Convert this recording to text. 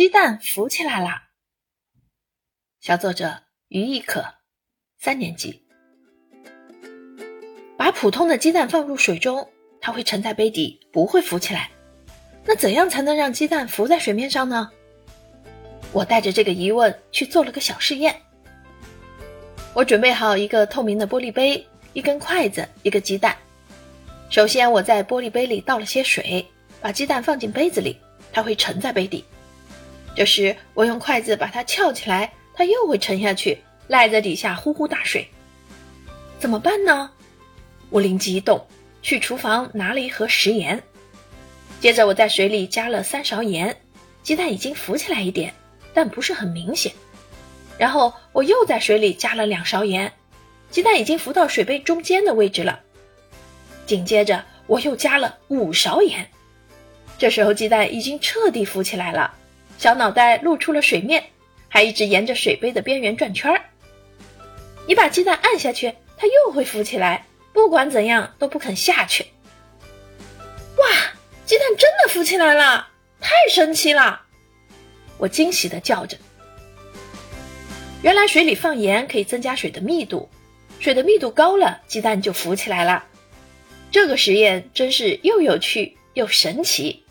鸡蛋浮起来啦！小作者于亦可，三年级。把普通的鸡蛋放入水中，它会沉在杯底，不会浮起来。那怎样才能让鸡蛋浮在水面上呢？我带着这个疑问去做了个小试验。我准备好一个透明的玻璃杯、一根筷子、一个鸡蛋。首先，我在玻璃杯里倒了些水，把鸡蛋放进杯子里，它会沉在杯底。这时，我用筷子把它翘起来，它又会沉下去，赖在底下呼呼大睡。怎么办呢？我灵机一动，去厨房拿了一盒食盐，接着我在水里加了三勺盐，鸡蛋已经浮起来一点，但不是很明显。然后我又在水里加了两勺盐，鸡蛋已经浮到水杯中间的位置了。紧接着我又加了五勺盐，这时候鸡蛋已经彻底浮起来了。小脑袋露出了水面，还一直沿着水杯的边缘转圈儿。你把鸡蛋按下去，它又会浮起来，不管怎样都不肯下去。哇，鸡蛋真的浮起来了，太神奇了！我惊喜地叫着。原来水里放盐可以增加水的密度，水的密度高了，鸡蛋就浮起来了。这个实验真是又有趣又神奇。